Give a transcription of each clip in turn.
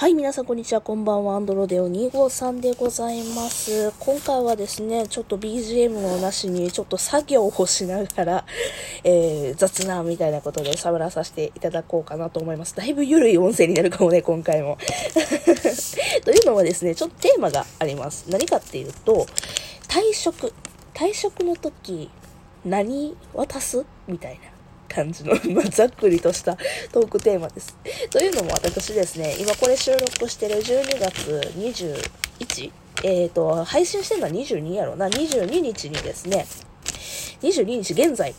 はい、皆さんこんにちは。こんばんは。アンドロデオ253でございます。今回はですね、ちょっと BGM をなしに、ちょっと作業をしながら、えー、雑談みたいなことで喋らさせていただこうかなと思います。だいぶ緩い音声になるかもね、今回も。というのはですね、ちょっとテーマがあります。何かっていうと、退職。退職の時、何渡す？みたいな。感じの、ま、ざっくりとしたトークテーマです。というのも私ですね、今これ収録してる12月 21? えっ、ー、と、配信してるのは22やろな、22日にですね、22日現在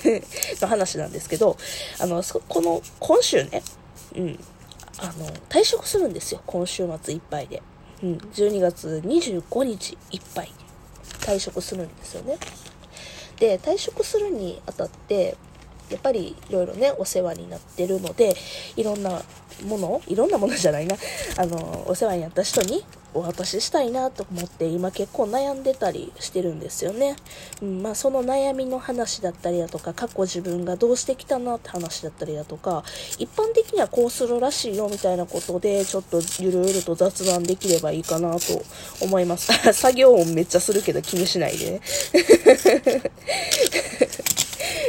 の話なんですけど、あの、この、今週ね、うん、あの、退職するんですよ、今週末いっぱいで。うん、12月25日いっぱい退職するんですよね。で、退職するにあたって、やっぱりいろいろね、お世話になってるので、いろんなもの、いろんなものじゃないな、あの、お世話になった人にお渡ししたいなと思って、今結構悩んでたりしてるんですよね。うん、まあ、その悩みの話だったりだとか、過去自分がどうしてきたなって話だったりだとか、一般的にはこうするらしいよみたいなことで、ちょっとゆるゆると雑談できればいいかなと思います。作業音めっちゃするけど気にしないでね。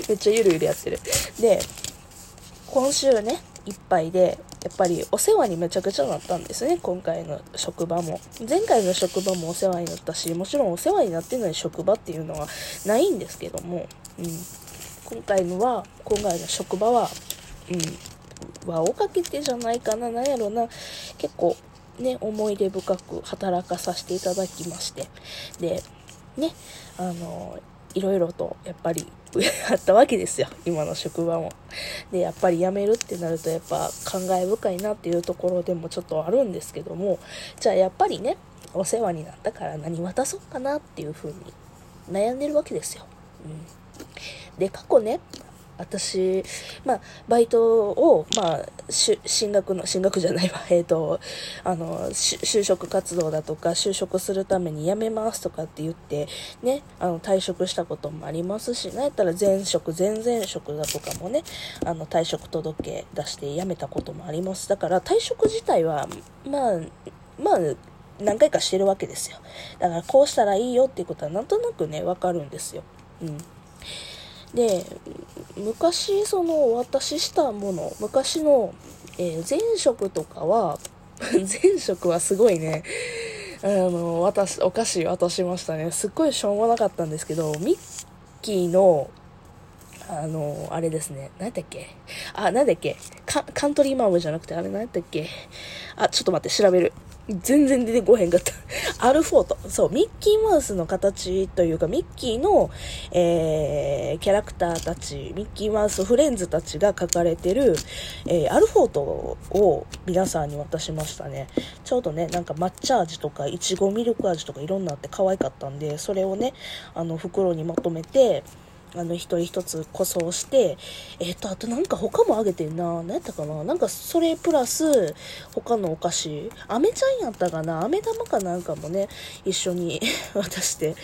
めっちゃゆるゆるやってる。で、今週ね、いっぱいで、やっぱりお世話にめちゃくちゃなったんですね、今回の職場も。前回の職場もお世話になったし、もちろんお世話になってない職場っていうのはないんですけども、うん、今回のは、今回の職場は、うん、輪をかけてじゃないかな、なんやろな、結構ね、思い出深く働かさせていただきまして、で、ね、あの、いろいろとやっぱりあったわけですよ。今の職場も。でやっぱり辞めるってなるとやっぱ感慨深いなっていうところでもちょっとあるんですけども。じゃあやっぱりねお世話になったから何渡そうかなっていうふうに悩んでるわけですよ、うん、で過去ね私、まあ、バイトを、まあ、進学の、進学じゃないわ、えっ、ー、と、あの、就職活動だとか、就職するために辞めますとかって言って、ね、あの、退職したこともありますし、なんやったら前職、前々職だとかもね、あの、退職届出して辞めたこともあります。だから、退職自体は、まあ、まあ、何回かしてるわけですよ。だから、こうしたらいいよっていうことは、なんとなくね、わかるんですよ。うん。で昔そのお渡ししたもの昔の、えー、前職とかは 前職はすごいね。あの私お菓子渡しましたね。すっごいしょうもなかったんですけどミッキーのあの、あれですね。何だっけ？あ、なんだっけ？カントリーマームじゃなくて、あれ何だっけ？あ、ちょっと待って、調べる。全然出てこへんかった。アルフォート。そう、ミッキーマウスの形というか、ミッキーの、えー、キャラクターたち、ミッキーマウスフレンズたちが書かれてる、えー、アルフォートを皆さんに渡しましたね。ちょうどね、なんか抹茶味とか、いちごミルク味とかいろんなあって可愛かったんで、それをね、あの、袋にまとめて、あの、一人一つ個装して、えっ、と、あとなんか他もあげてんな。何やったかな。なんかそれプラス、他のお菓子、飴ちゃんやったかな。飴玉かなんかもね、一緒に 渡して、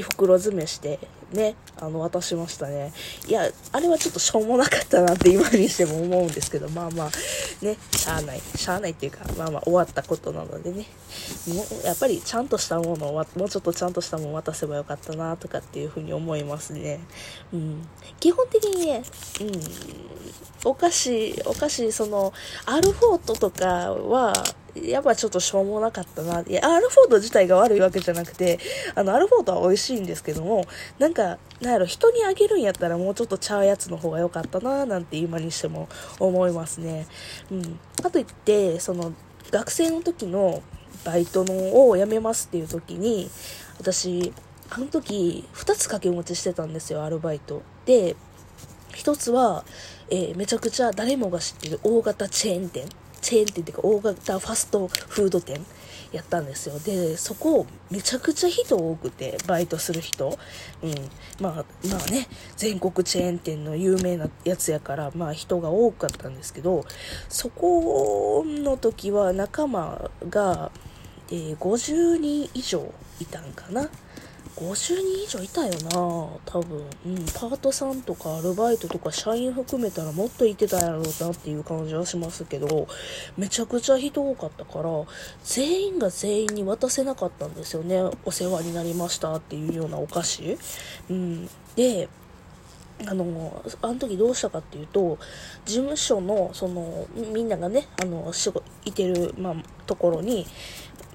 袋詰めして、ね、あの、渡しましたね。いや、あれはちょっとしょうもなかったなって今にしても思うんですけど、まあまあ、ね、しゃあない。しゃあないっていうか、まあまあ終わったことなのでね、もう、やっぱりちゃんとしたものを、もうちょっとちゃんとしたものを渡せばよかったなとかっていうふうに思いますね。うん。基本的にね、うん、お菓子、お菓子、その、アルフォートとかは、やっぱちょっとしょうもなかったな。いや、アルフォート自体が悪いわけじゃなくて、あの、アルフォートは美味しいんですけども、なんか、なんやろ、人にあげるんやったらもうちょっとちゃうやつの方が良かったな、なんて今にしても思いますね。うん。かといって、その、学生の時のバイトのを辞めますっていう時に、私、あの時、2つ掛け持ちしてたんですよ、アルバイト。で、1つは、えー、めちゃくちゃ誰もが知ってる大型チェーン店。チェーン店っていうか大型ファストフード店やったんですよ。で、そこめちゃくちゃ人多くて、バイトする人。うん。まあ、まあね、全国チェーン店の有名なやつやから、まあ人が多かったんですけど、そこの時は仲間が、えー、50人以上いたんかな。50人以上いたよな多分。うん。パートさんとかアルバイトとか社員含めたらもっといてたやろうなっていう感じはしますけど、めちゃくちゃ人多かったから、全員が全員に渡せなかったんですよね。お世話になりましたっていうようなお菓子。うん。で、あの、あの時どうしたかっていうと、事務所の、その、みんながね、あの、仕事、いてる、まあ、ところに、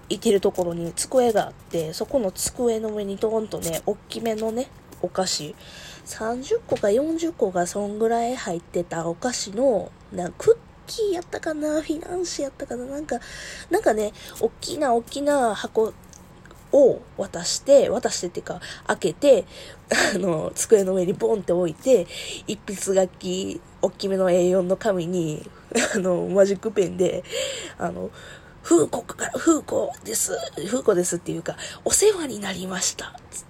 いてるところに机があって、そこの机の上にドーンとね、大きめのね、お菓子、30個か40個がそんぐらい入ってたお菓子の、なクッキーやったかな？フィナンシェやったかな？なんか、なんかね、大きな大きな箱を渡して、渡してっていうか、開けて、あの、机の上にボンって置いて、一筆書き、大きめの A4 の紙に、あの、マジックペンで、あの、風子から、風子です。風子ですっていうか、お世話になりました。つって、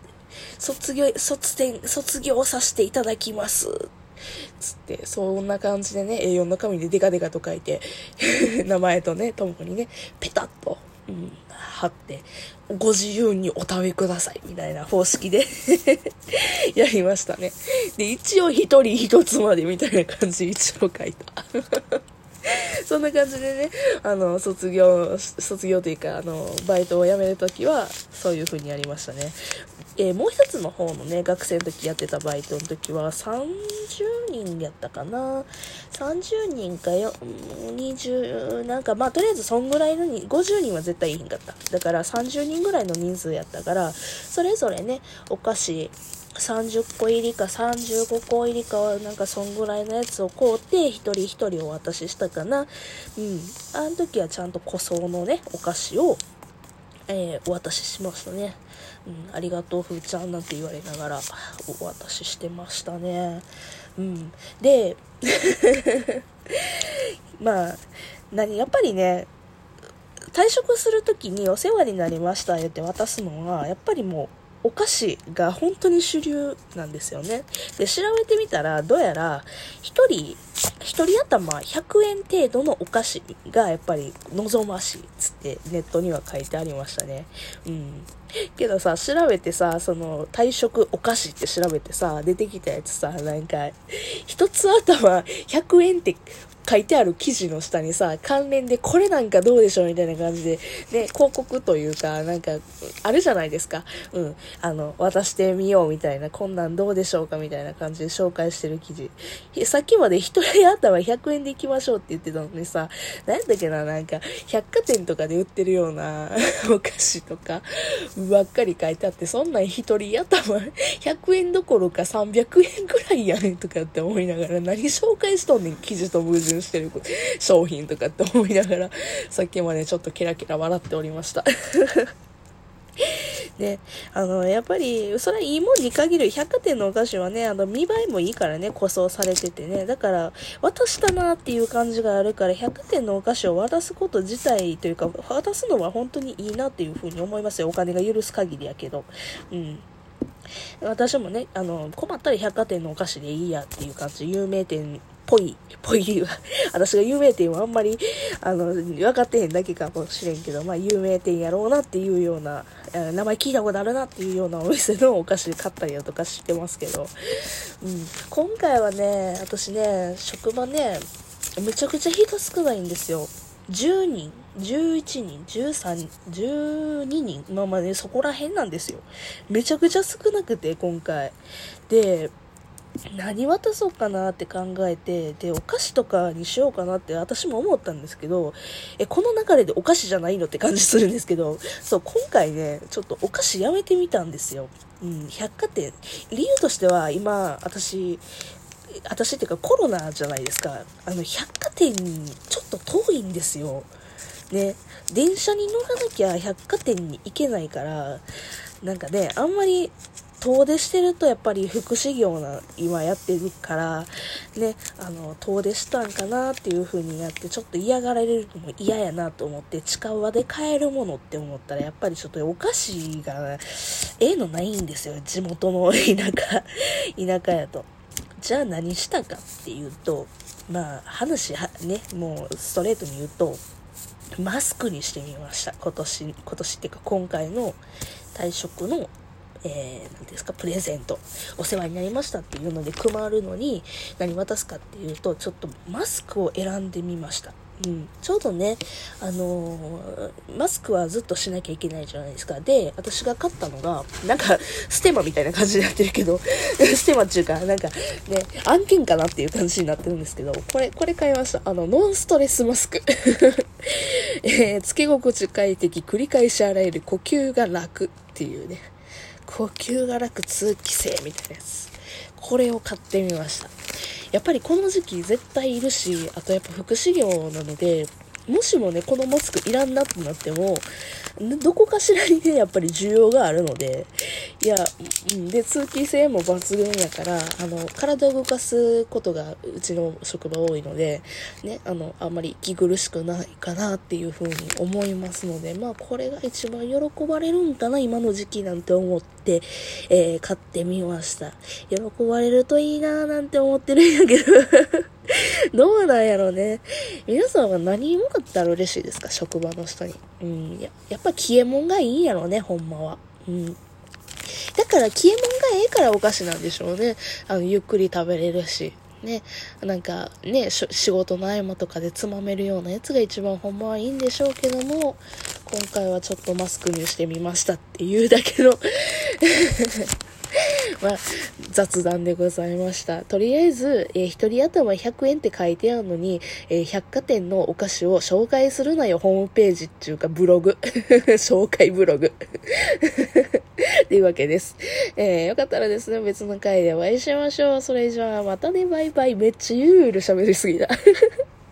卒業、卒展、卒業させていただきます。つって、そんな感じでね、A4 の紙でデカデカと書いて、名前とね、ともこにね、ペタッと、うん、貼って、ご自由にお食べください、みたいな方式で やりましたね。で、一応一人一つまでみたいな感じ一応書いた。そんな感じでね、あの、卒業、卒業というか、あの、バイトを辞めるときは、そういう風にやりましたね。えー、もう一つの方のね、学生の時やってたバイトの時は、30人やったかな。30人かよ、20、なんか、まあ、とりあえずそんぐらいのに、50人は絶対いいんかった。だから30人ぐらいの人数やったから、それぞれね、お菓子、30個入りか35個入りかはなんかそんぐらいのやつを買うて一人一人お渡ししたかな。うん。あの時はちゃんと個装のね、お菓子を、えー、お渡ししましたね。うん、ありがとう、ふーちゃんなんて言われながらお渡ししてましたね。うん。で、まあ、何、やっぱりね、退職する時にお世話になりましたって渡すのは、やっぱりもう、お菓子が本当に主流なんですよね。で、調べてみたら、どうやら、一人、一人頭100円程度のお菓子がやっぱり望ましいっつってネットには書いてありましたね。うん。けどさ、調べてさ、その、退職お菓子って調べてさ、出てきたやつさ、なんか、一つ頭100円って書いてある記事の下にさ、関連でこれなんかどうでしょうみたいな感じで、ね、広告というか、なんか、あるじゃないですか。うん。あの、渡してみようみたいな、こんなんどうでしょうかみたいな感じで紹介してる記事。さっきまで一人頭100円で行きましょうって言ってたのにさ、なんだっけな、なんか、百貨店とかで売ってるような お菓子とか、ばっかり書いてあって、そんなん一人頭100円どころか300円くらいやねんとかって思いながら、何紹介しとんねん、記事と矛盾してる商品とかって思いながら、さっきまでちょっとキラキラ笑っておりました。で、あの、やっぱり、それはいいもんに限る。百貨店のお菓子はね、あの、見栄えもいいからね、塗装されててね。だから、渡したなっていう感じがあるから、百貨店のお菓子を渡すこと自体というか、渡すのは本当にいいなっていうふうに思いますよ。お金が許す限りやけど。うん。私もね、あの、困ったら百貨店のお菓子でいいやっていう感じ。有名店ぽい、ぽい理由は、私が有名店はあんまり、あの、分かってへんだけかもしれんけど、まあ、有名店やろうなっていうような、名前聞いたことあるなっていうようなお店のお菓子買ったりだとかしてますけど、うん。今回はね、私ね、職場ね、めちゃくちゃ人少ないんですよ。10人、11人、13人、12人、まあまあね、そこら辺なんですよ。めちゃくちゃ少なくて、今回。で、何渡そうかなって考えて、で、お菓子とかにしようかなって私も思ったんですけど、え、この流れでお菓子じゃないのって感じするんですけど、そう、今回ね、ちょっとお菓子やめてみたんですよ。うん、百貨店。理由としては、今、私、私っていうかコロナじゃないですか。あの、百貨店にちょっと遠いんですよ。ね、電車に乗らなきゃ百貨店に行けないから、なんかね、あんまり遠出してるとやっぱり福祉業な今やってるからねあの遠出したんかなっていう風にやってちょっと嫌がられるのも嫌やなと思って近場で買えるものって思ったらやっぱりちょっとお菓子がええのないんですよ地元の田舎 田舎やと。じゃあ何したかっていうとまあ話はねもうストレートに言うとマスクにしてみました。今年今年っていうか今回の退職のえー、なんですか、プレゼント、お世話になりましたっていうので配るのに、何渡すかっていうと、ちょっとマスクを選んでみました。うん、ちょうどね、あのー、マスクはずっとしなきゃいけないじゃないですか。で、私が買ったのが、なんか、ステマみたいな感じになってるけど、ステマっていうか、なんかね、案件かなっていう感じになってるんですけど、これ、これ買いました。あの、ノンストレスマスク。えー、つけ心地快適、繰り返し洗える、呼吸が楽っていうね、呼吸が楽通気性みたいなやつ。これを買ってみました。やっぱりこの時期絶対いるし、あとやっぱ福祉業なので、もしもね、このマスクいらんなってなっても、どこかしらにね、やっぱり需要があるので、いや、で、通気性も抜群やから、あの、体を動かすことがうちの職場多いので、ね、あの、あんまり息苦しくないかなっていうふうに思いますので、まあ、これが一番喜ばれるんかな、今の時期なんて思って、えー、買ってみました。喜ばれるといいななんて思ってるんやけど どうなんやろうね。皆さんは何向かったら嬉しいですか？職場の人に。うん。ややっぱ消えもんがいいんやろうね、ほんまは。うん。だから消えもんがええからお菓子なんでしょうね。あの、ゆっくり食べれるし。ね、なんかね、仕事の合間とかでつまめるようなやつが一番ほんまはいいんでしょうけども、今回はちょっとマスクにしてみましたっていうだけのまあ、雑談でございました。とりあえず、えー、一人頭100円って書いてあるのに、えー、百貨店のお菓子を紹介するなよ、ホームページっていうか、ブログ。紹介ブログ。というわけです。えー、よかったらですね、別の回でお会いしましょう。それじゃあ、またね、バイバイ。めっちゃゆるゆる喋りすぎだ。